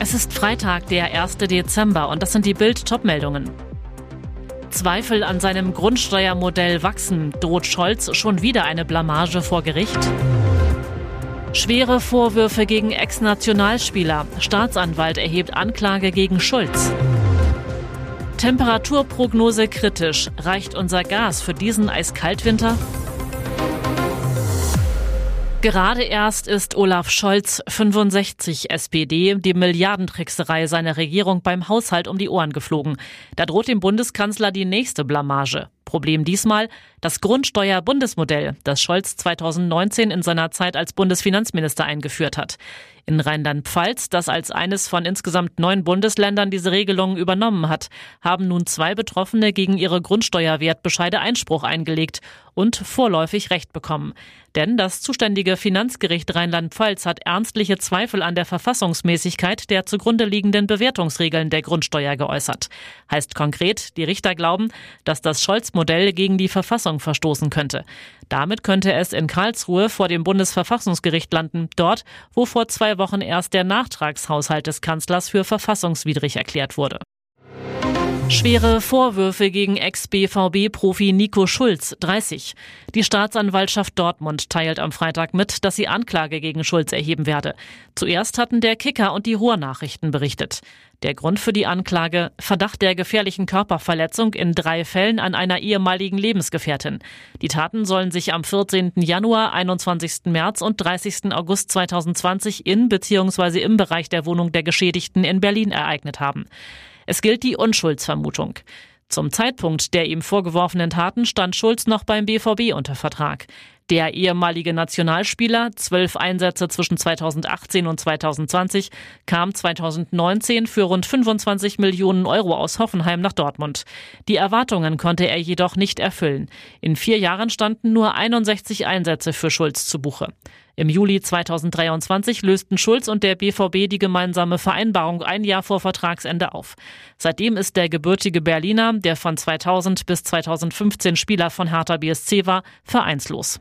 Es ist Freitag, der 1. Dezember und das sind die Bild-Top-Meldungen. Zweifel an seinem Grundsteuermodell wachsen. Droht Scholz schon wieder eine Blamage vor Gericht? Schwere Vorwürfe gegen Ex-Nationalspieler. Staatsanwalt erhebt Anklage gegen Schulz. Temperaturprognose kritisch. Reicht unser Gas für diesen Eiskaltwinter? Gerade erst ist Olaf Scholz 65 SPD die Milliardentrickserei seiner Regierung beim Haushalt um die Ohren geflogen. Da droht dem Bundeskanzler die nächste Blamage. Problem diesmal das Grundsteuer-Bundesmodell, das Scholz 2019 in seiner Zeit als Bundesfinanzminister eingeführt hat. In Rheinland-Pfalz, das als eines von insgesamt neun Bundesländern diese Regelungen übernommen hat, haben nun zwei Betroffene gegen ihre Grundsteuerwertbescheide Einspruch eingelegt und vorläufig Recht bekommen. Denn das zuständige Finanzgericht Rheinland-Pfalz hat ernstliche Zweifel an der Verfassungsmäßigkeit der zugrunde liegenden Bewertungsregeln der Grundsteuer geäußert. Heißt konkret, die Richter glauben, dass das Scholz-Modell gegen die Verfassung verstoßen könnte. Damit könnte es in Karlsruhe vor dem Bundesverfassungsgericht landen, dort, wo vor zwei Wochen erst der Nachtragshaushalt des Kanzlers für verfassungswidrig erklärt wurde. Schwere Vorwürfe gegen Ex-BVB-Profi Nico Schulz, 30. Die Staatsanwaltschaft Dortmund teilt am Freitag mit, dass sie Anklage gegen Schulz erheben werde. Zuerst hatten der Kicker und die Ruhrnachrichten berichtet. Der Grund für die Anklage Verdacht der gefährlichen Körperverletzung in drei Fällen an einer ehemaligen Lebensgefährtin. Die Taten sollen sich am 14. Januar, 21. März und 30. August 2020 in bzw. im Bereich der Wohnung der Geschädigten in Berlin ereignet haben. Es gilt die Unschuldsvermutung. Zum Zeitpunkt der ihm vorgeworfenen Taten stand Schulz noch beim BVB unter Vertrag. Der ehemalige Nationalspieler, zwölf Einsätze zwischen 2018 und 2020, kam 2019 für rund 25 Millionen Euro aus Hoffenheim nach Dortmund. Die Erwartungen konnte er jedoch nicht erfüllen. In vier Jahren standen nur 61 Einsätze für Schulz zu Buche. Im Juli 2023 lösten Schulz und der BVB die gemeinsame Vereinbarung ein Jahr vor Vertragsende auf. Seitdem ist der gebürtige Berliner, der von 2000 bis 2015 Spieler von Hertha BSC war, vereinslos.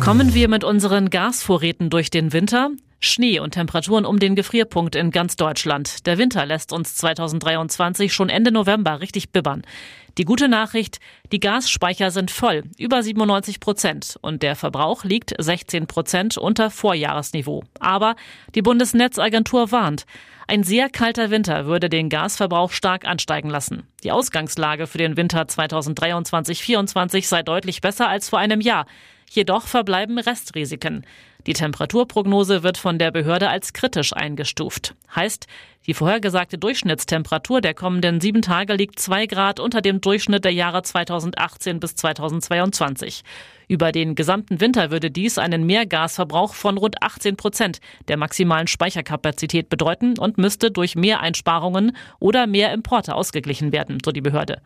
Kommen wir mit unseren Gasvorräten durch den Winter? Schnee und Temperaturen um den Gefrierpunkt in ganz Deutschland. Der Winter lässt uns 2023 schon Ende November richtig bibbern. Die gute Nachricht, die Gasspeicher sind voll, über 97 Prozent und der Verbrauch liegt 16 Prozent unter Vorjahresniveau. Aber die Bundesnetzagentur warnt, ein sehr kalter Winter würde den Gasverbrauch stark ansteigen lassen. Die Ausgangslage für den Winter 2023-24 sei deutlich besser als vor einem Jahr. Jedoch verbleiben Restrisiken. Die Temperaturprognose wird von der Behörde als kritisch eingestuft. Heißt, die vorhergesagte Durchschnittstemperatur der kommenden sieben Tage liegt zwei Grad unter dem Durchschnitt der Jahre 2018 bis 2022. Über den gesamten Winter würde dies einen Mehrgasverbrauch von rund 18 Prozent der maximalen Speicherkapazität bedeuten und müsste durch Mehreinsparungen oder mehr Importe ausgeglichen werden, so die Behörde.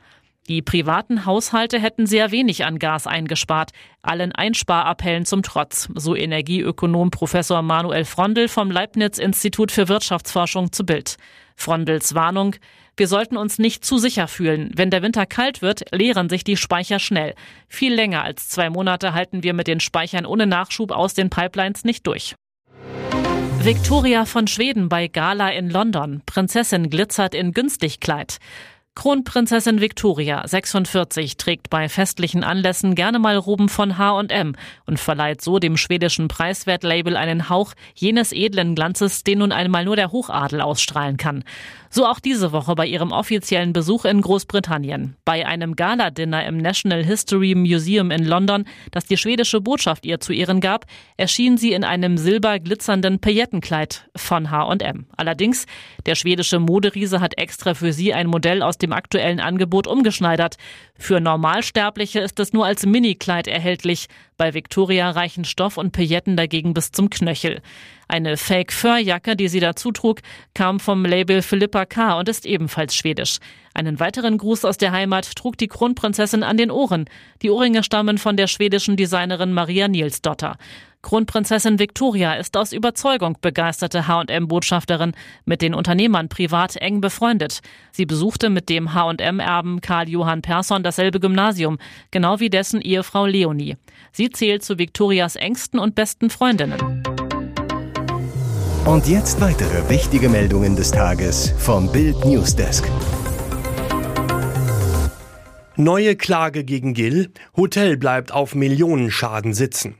Die privaten Haushalte hätten sehr wenig an Gas eingespart, allen Einsparappellen zum Trotz, so Energieökonom Professor Manuel Frondel vom Leibniz Institut für Wirtschaftsforschung zu Bild. Frondels Warnung, wir sollten uns nicht zu sicher fühlen. Wenn der Winter kalt wird, leeren sich die Speicher schnell. Viel länger als zwei Monate halten wir mit den Speichern ohne Nachschub aus den Pipelines nicht durch. Victoria von Schweden bei Gala in London. Prinzessin glitzert in Günstigkleid. Kronprinzessin Victoria, 46, trägt bei festlichen Anlässen gerne mal Roben von H&M und verleiht so dem schwedischen Preiswertlabel einen Hauch jenes edlen Glanzes, den nun einmal nur der Hochadel ausstrahlen kann. So auch diese Woche bei ihrem offiziellen Besuch in Großbritannien. Bei einem Galadinner im National History Museum in London, das die schwedische Botschaft ihr zu Ehren gab, erschien sie in einem silberglitzernden Paillettenkleid von H&M. Allerdings, der schwedische Moderiese hat extra für sie ein Modell aus dem dem aktuellen Angebot umgeschneidert. Für Normalsterbliche ist es nur als Minikleid erhältlich. Bei Victoria reichen Stoff und Pailletten dagegen bis zum Knöchel. Eine Fake-Fur-Jacke, die sie dazu trug, kam vom Label Philippa K. und ist ebenfalls schwedisch. Einen weiteren Gruß aus der Heimat trug die Kronprinzessin an den Ohren. Die Ohrringe stammen von der schwedischen Designerin Maria Nielsdotter. Kronprinzessin Victoria ist aus Überzeugung begeisterte H&M-Botschafterin, mit den Unternehmern privat eng befreundet. Sie besuchte mit dem H&M-Erben Karl Johann Persson dasselbe Gymnasium, genau wie dessen Ehefrau Leonie. Sie zählt zu Victorias engsten und besten Freundinnen. Und jetzt weitere wichtige Meldungen des Tages vom Bild Newsdesk. Neue Klage gegen Gill. Hotel bleibt auf Millionenschaden sitzen.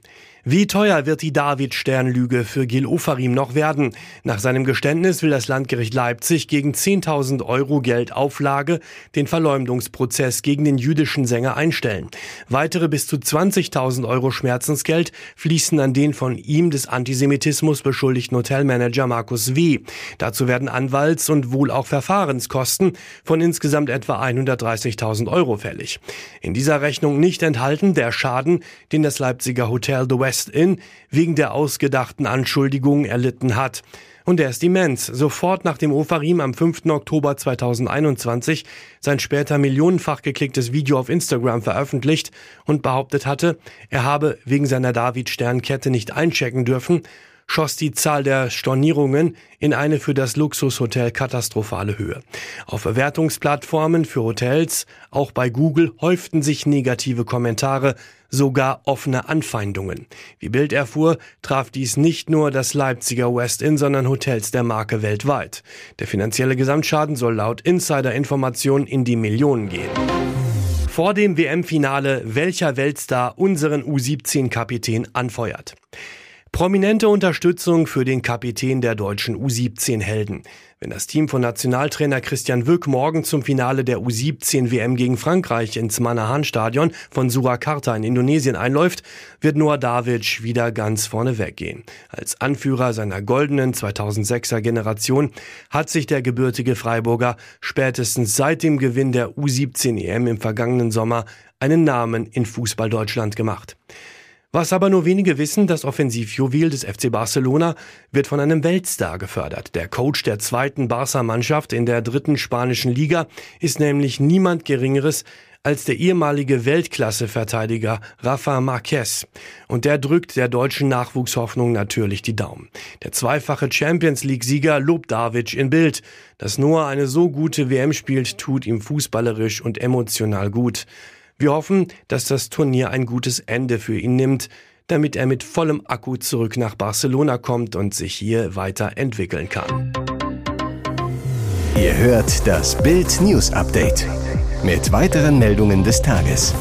Wie teuer wird die David-Stern-Lüge für Gil Ofarim noch werden? Nach seinem Geständnis will das Landgericht Leipzig gegen 10.000 Euro Geldauflage den Verleumdungsprozess gegen den jüdischen Sänger einstellen. Weitere bis zu 20.000 Euro Schmerzensgeld fließen an den von ihm des Antisemitismus beschuldigten Hotelmanager Markus W. Dazu werden Anwalts- und wohl auch Verfahrenskosten von insgesamt etwa 130.000 Euro fällig. In dieser Rechnung nicht enthalten der Schaden, den das Leipziger Hotel The West West-In wegen der ausgedachten Anschuldigungen erlitten hat. Und er ist immens. Sofort nach dem Ofarim am 5. Oktober 2021 sein später millionenfach geklicktes Video auf Instagram veröffentlicht und behauptet hatte, er habe wegen seiner David-Sternkette nicht einchecken dürfen schoss die Zahl der Stornierungen in eine für das Luxushotel katastrophale Höhe. Auf Bewertungsplattformen für Hotels, auch bei Google, häuften sich negative Kommentare, sogar offene Anfeindungen. Wie Bild erfuhr, traf dies nicht nur das Leipziger West Inn, sondern Hotels der Marke weltweit. Der finanzielle Gesamtschaden soll laut Insider-Informationen in die Millionen gehen. Vor dem WM-Finale, welcher Weltstar unseren U17-Kapitän anfeuert. Prominente Unterstützung für den Kapitän der deutschen U17-Helden. Wenn das Team von Nationaltrainer Christian Wück morgen zum Finale der U17 WM gegen Frankreich ins Manahan-Stadion von Surakarta in Indonesien einläuft, wird Noah Davic wieder ganz vorne weggehen. Als Anführer seiner goldenen 2006er Generation hat sich der gebürtige Freiburger spätestens seit dem Gewinn der U17 EM im vergangenen Sommer einen Namen in Fußball Deutschland gemacht. Was aber nur wenige wissen, das Offensivjuwel des FC Barcelona wird von einem Weltstar gefördert. Der Coach der zweiten Barca-Mannschaft in der dritten spanischen Liga ist nämlich niemand Geringeres als der ehemalige Weltklasse-Verteidiger Rafa Marquez. Und der drückt der deutschen Nachwuchshoffnung natürlich die Daumen. Der zweifache Champions League-Sieger lobt David in Bild. Dass Noah eine so gute WM spielt, tut ihm fußballerisch und emotional gut. Wir hoffen, dass das Turnier ein gutes Ende für ihn nimmt, damit er mit vollem Akku zurück nach Barcelona kommt und sich hier weiterentwickeln kann. Ihr hört das Bild News Update mit weiteren Meldungen des Tages.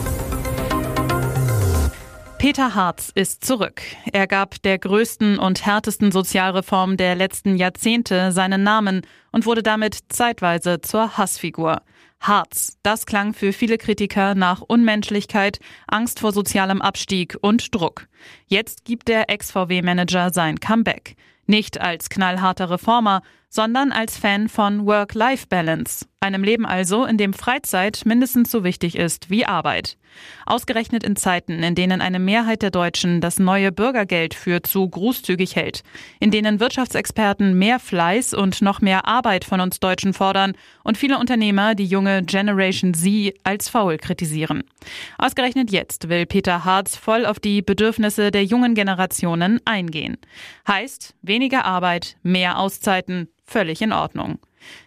Peter Harz ist zurück. Er gab der größten und härtesten Sozialreform der letzten Jahrzehnte seinen Namen und wurde damit zeitweise zur Hassfigur. Harz. Das klang für viele Kritiker nach Unmenschlichkeit, Angst vor sozialem Abstieg und Druck. Jetzt gibt der Ex-VW-Manager sein Comeback. Nicht als knallharter Reformer, sondern als Fan von Work-Life-Balance, einem Leben also, in dem Freizeit mindestens so wichtig ist wie Arbeit. Ausgerechnet in Zeiten, in denen eine Mehrheit der Deutschen das neue Bürgergeld für zu großzügig hält, in denen Wirtschaftsexperten mehr Fleiß und noch mehr Arbeit von uns Deutschen fordern und viele Unternehmer die junge Generation Z als faul kritisieren. Ausgerechnet jetzt will Peter Harz voll auf die Bedürfnisse der jungen Generationen eingehen. Heißt, weniger Arbeit, mehr Auszeiten, völlig in Ordnung.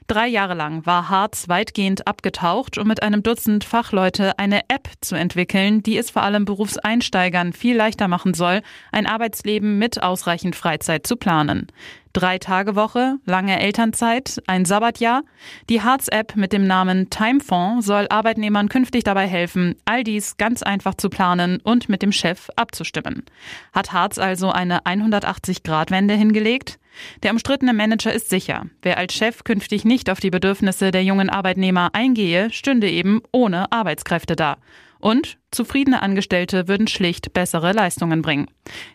Drei Jahre lang war Harz weitgehend abgetaucht, um mit einem Dutzend Fachleute eine App zu entwickeln, die es vor allem Berufseinsteigern viel leichter machen soll, ein Arbeitsleben mit ausreichend Freizeit zu planen. Drei Tage Woche, lange Elternzeit, ein Sabbatjahr. Die Harz-App mit dem Namen Timefonds soll Arbeitnehmern künftig dabei helfen, all dies ganz einfach zu planen und mit dem Chef abzustimmen. Hat Harz also eine 180-Grad-Wende hingelegt? Der umstrittene Manager ist sicher, wer als Chef künftig nicht auf die Bedürfnisse der jungen Arbeitnehmer eingehe, stünde eben ohne Arbeitskräfte da. Und zufriedene Angestellte würden schlicht bessere Leistungen bringen.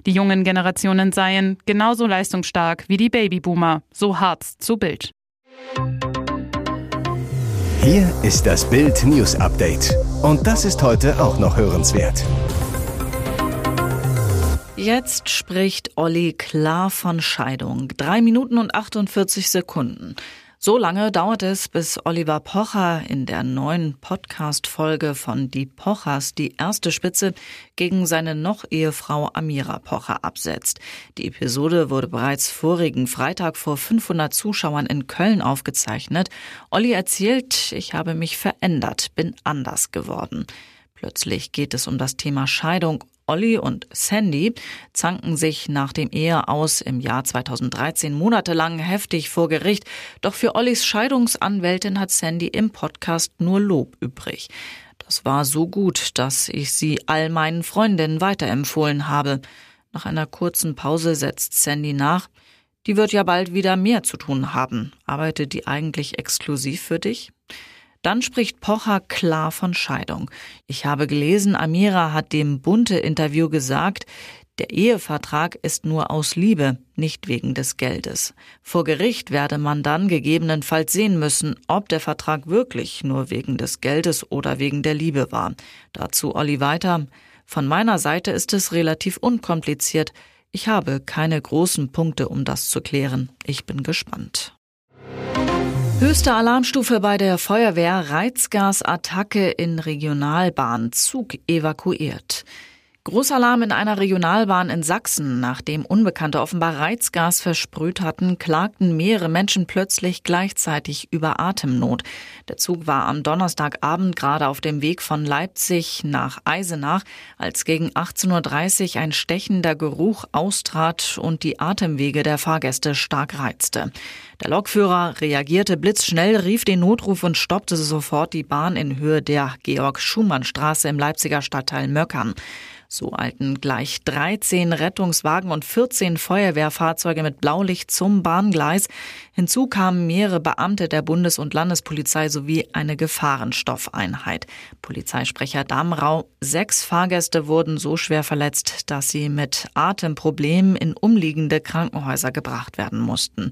Die jungen Generationen seien genauso leistungsstark wie die Babyboomer, so Harz zu Bild. Hier ist das Bild News Update. Und das ist heute auch noch hörenswert. Jetzt spricht Olli klar von Scheidung. Drei Minuten und 48 Sekunden. So lange dauert es, bis Oliver Pocher in der neuen Podcast-Folge von Die Pochers die erste Spitze gegen seine Noch-Ehefrau Amira Pocher absetzt. Die Episode wurde bereits vorigen Freitag vor 500 Zuschauern in Köln aufgezeichnet. Olli erzählt, ich habe mich verändert, bin anders geworden. Plötzlich geht es um das Thema Scheidung Olli und Sandy zanken sich nach dem Eheaus im Jahr 2013 monatelang heftig vor Gericht. Doch für Ollis Scheidungsanwältin hat Sandy im Podcast nur Lob übrig. Das war so gut, dass ich sie all meinen Freundinnen weiterempfohlen habe. Nach einer kurzen Pause setzt Sandy nach. Die wird ja bald wieder mehr zu tun haben. Arbeitet die eigentlich exklusiv für dich? Dann spricht Pocher klar von Scheidung. Ich habe gelesen, Amira hat dem Bunte-Interview gesagt, der Ehevertrag ist nur aus Liebe, nicht wegen des Geldes. Vor Gericht werde man dann gegebenenfalls sehen müssen, ob der Vertrag wirklich nur wegen des Geldes oder wegen der Liebe war. Dazu Olli weiter. Von meiner Seite ist es relativ unkompliziert. Ich habe keine großen Punkte, um das zu klären. Ich bin gespannt. Höchste Alarmstufe bei der Feuerwehr Reizgasattacke in Regionalbahn Zug evakuiert. Großalarm in einer Regionalbahn in Sachsen. Nachdem Unbekannte offenbar Reizgas versprüht hatten, klagten mehrere Menschen plötzlich gleichzeitig über Atemnot. Der Zug war am Donnerstagabend gerade auf dem Weg von Leipzig nach Eisenach, als gegen 18.30 Uhr ein stechender Geruch austrat und die Atemwege der Fahrgäste stark reizte. Der Lokführer reagierte blitzschnell, rief den Notruf und stoppte sofort die Bahn in Höhe der Georg-Schumann-Straße im Leipziger Stadtteil Möckern. So eilten gleich 13 Rettungswagen und 14 Feuerwehrfahrzeuge mit Blaulicht zum Bahngleis. Hinzu kamen mehrere Beamte der Bundes- und Landespolizei sowie eine Gefahrenstoffeinheit. Polizeisprecher Damrau, sechs Fahrgäste wurden so schwer verletzt, dass sie mit Atemproblemen in umliegende Krankenhäuser gebracht werden mussten.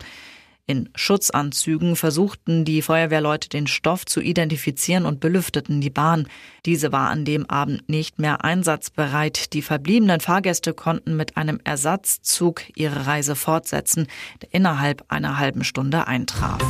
In Schutzanzügen versuchten die Feuerwehrleute den Stoff zu identifizieren und belüfteten die Bahn. Diese war an dem Abend nicht mehr einsatzbereit. Die verbliebenen Fahrgäste konnten mit einem Ersatzzug ihre Reise fortsetzen, der innerhalb einer halben Stunde eintraf.